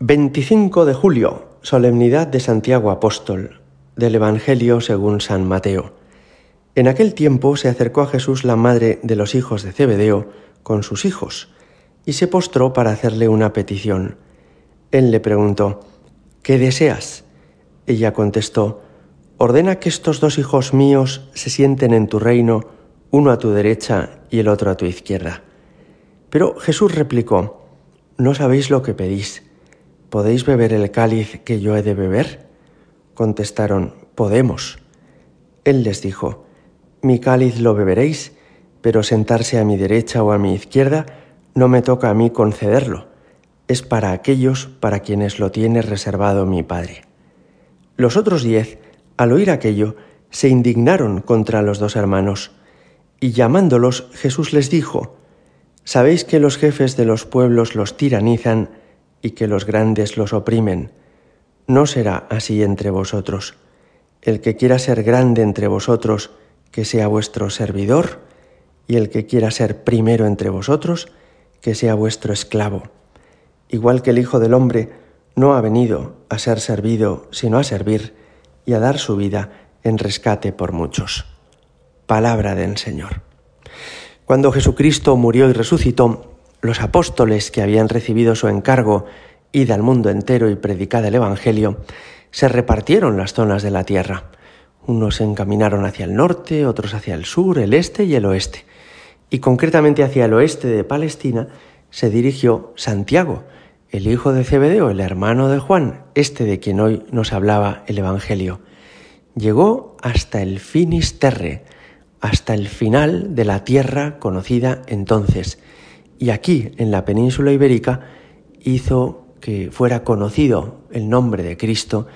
25 de julio, solemnidad de Santiago Apóstol, del Evangelio según San Mateo. En aquel tiempo se acercó a Jesús la madre de los hijos de Zebedeo con sus hijos, y se postró para hacerle una petición. Él le preguntó, ¿qué deseas? Ella contestó, ordena que estos dos hijos míos se sienten en tu reino, uno a tu derecha y el otro a tu izquierda. Pero Jesús replicó, no sabéis lo que pedís. ¿Podéis beber el cáliz que yo he de beber? Contestaron, Podemos. Él les dijo, Mi cáliz lo beberéis, pero sentarse a mi derecha o a mi izquierda no me toca a mí concederlo, es para aquellos para quienes lo tiene reservado mi Padre. Los otros diez, al oír aquello, se indignaron contra los dos hermanos, y llamándolos Jesús les dijo, Sabéis que los jefes de los pueblos los tiranizan, y que los grandes los oprimen. No será así entre vosotros. El que quiera ser grande entre vosotros, que sea vuestro servidor, y el que quiera ser primero entre vosotros, que sea vuestro esclavo. Igual que el Hijo del Hombre no ha venido a ser servido, sino a servir y a dar su vida en rescate por muchos. Palabra del Señor. Cuando Jesucristo murió y resucitó, los apóstoles que habían recibido su encargo, id al mundo entero y predicad el Evangelio, se repartieron las zonas de la tierra. Unos se encaminaron hacia el norte, otros hacia el sur, el este y el oeste. Y concretamente hacia el oeste de Palestina se dirigió Santiago, el hijo de Zebedeo, el hermano de Juan, este de quien hoy nos hablaba el Evangelio. Llegó hasta el Finisterre, hasta el final de la tierra conocida entonces, y aquí, en la península ibérica, hizo que fuera conocido el nombre de Cristo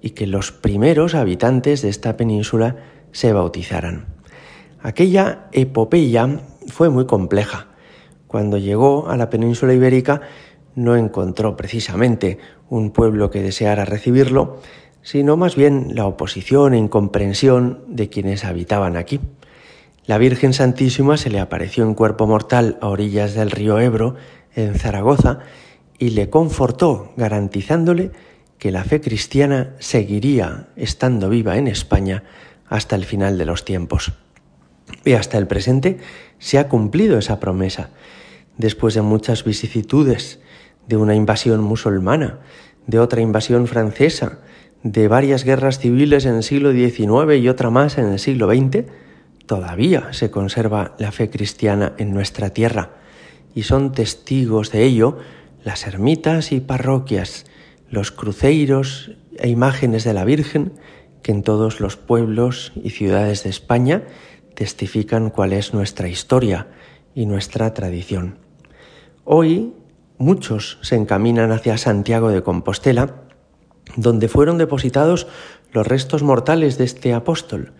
y que los primeros habitantes de esta península se bautizaran. Aquella epopeya fue muy compleja. Cuando llegó a la península ibérica no encontró precisamente un pueblo que deseara recibirlo, sino más bien la oposición e incomprensión de quienes habitaban aquí. La Virgen Santísima se le apareció en cuerpo mortal a orillas del río Ebro, en Zaragoza, y le confortó, garantizándole que la fe cristiana seguiría estando viva en España hasta el final de los tiempos. Y hasta el presente se ha cumplido esa promesa, después de muchas vicisitudes, de una invasión musulmana, de otra invasión francesa, de varias guerras civiles en el siglo XIX y otra más en el siglo XX, todavía se conserva la fe cristiana en nuestra tierra y son testigos de ello las ermitas y parroquias, los cruceiros e imágenes de la Virgen que en todos los pueblos y ciudades de España testifican cuál es nuestra historia y nuestra tradición. Hoy muchos se encaminan hacia Santiago de Compostela, donde fueron depositados los restos mortales de este apóstol,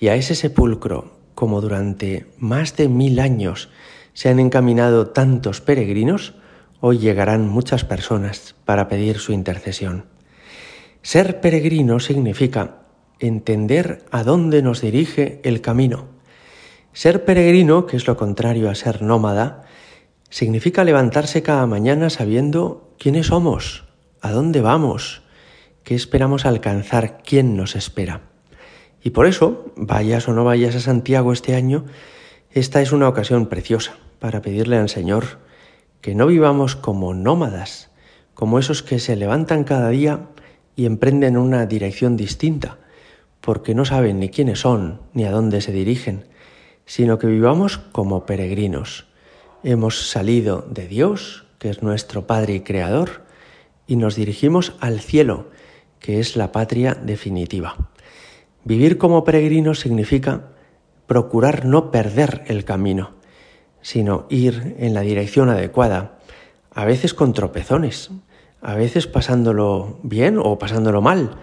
y a ese sepulcro, como durante más de mil años se han encaminado tantos peregrinos, hoy llegarán muchas personas para pedir su intercesión. Ser peregrino significa entender a dónde nos dirige el camino. Ser peregrino, que es lo contrario a ser nómada, significa levantarse cada mañana sabiendo quiénes somos, a dónde vamos, qué esperamos alcanzar, quién nos espera. Y por eso, vayas o no vayas a Santiago este año, esta es una ocasión preciosa para pedirle al Señor que no vivamos como nómadas, como esos que se levantan cada día y emprenden una dirección distinta, porque no saben ni quiénes son ni a dónde se dirigen, sino que vivamos como peregrinos. Hemos salido de Dios, que es nuestro Padre y Creador, y nos dirigimos al cielo, que es la patria definitiva. Vivir como peregrino significa procurar no perder el camino, sino ir en la dirección adecuada, a veces con tropezones, a veces pasándolo bien o pasándolo mal,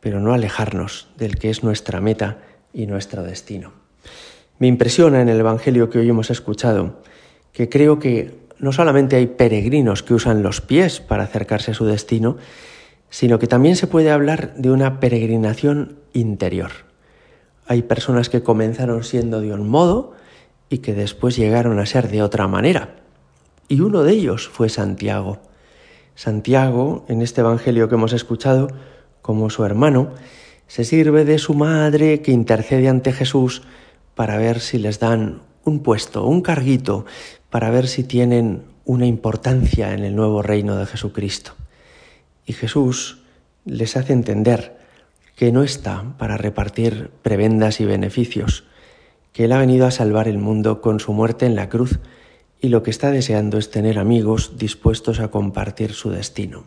pero no alejarnos del que es nuestra meta y nuestro destino. Me impresiona en el Evangelio que hoy hemos escuchado que creo que no solamente hay peregrinos que usan los pies para acercarse a su destino, sino que también se puede hablar de una peregrinación interior. Hay personas que comenzaron siendo de un modo y que después llegaron a ser de otra manera. Y uno de ellos fue Santiago. Santiago, en este Evangelio que hemos escuchado, como su hermano, se sirve de su madre que intercede ante Jesús para ver si les dan un puesto, un carguito, para ver si tienen una importancia en el nuevo reino de Jesucristo. Y Jesús les hace entender que no está para repartir prebendas y beneficios, que Él ha venido a salvar el mundo con su muerte en la cruz y lo que está deseando es tener amigos dispuestos a compartir su destino.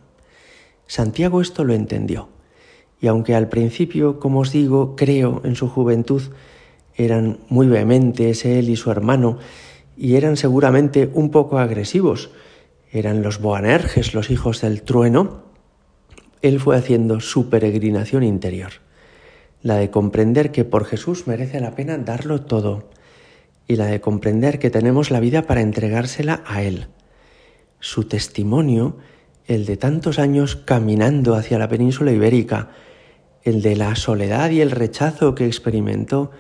Santiago esto lo entendió, y aunque al principio, como os digo, creo en su juventud, eran muy vehementes él y su hermano, y eran seguramente un poco agresivos, eran los Boanerges, los hijos del trueno, él fue haciendo su peregrinación interior, la de comprender que por Jesús merece la pena darlo todo y la de comprender que tenemos la vida para entregársela a Él. Su testimonio, el de tantos años caminando hacia la península ibérica, el de la soledad y el rechazo que experimentó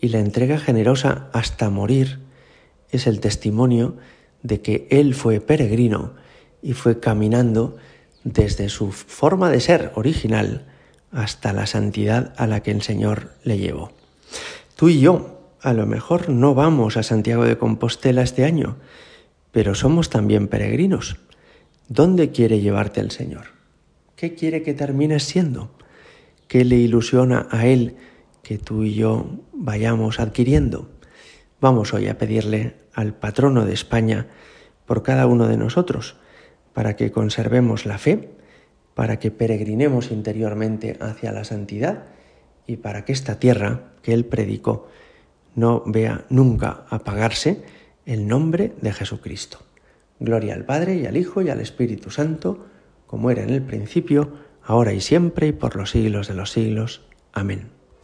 y la entrega generosa hasta morir, es el testimonio de que Él fue peregrino y fue caminando desde su forma de ser original hasta la santidad a la que el Señor le llevó. Tú y yo a lo mejor no vamos a Santiago de Compostela este año, pero somos también peregrinos. ¿Dónde quiere llevarte el Señor? ¿Qué quiere que termines siendo? ¿Qué le ilusiona a Él que tú y yo vayamos adquiriendo? Vamos hoy a pedirle al patrono de España por cada uno de nosotros para que conservemos la fe, para que peregrinemos interiormente hacia la santidad y para que esta tierra que Él predicó no vea nunca apagarse el nombre de Jesucristo. Gloria al Padre y al Hijo y al Espíritu Santo, como era en el principio, ahora y siempre y por los siglos de los siglos. Amén.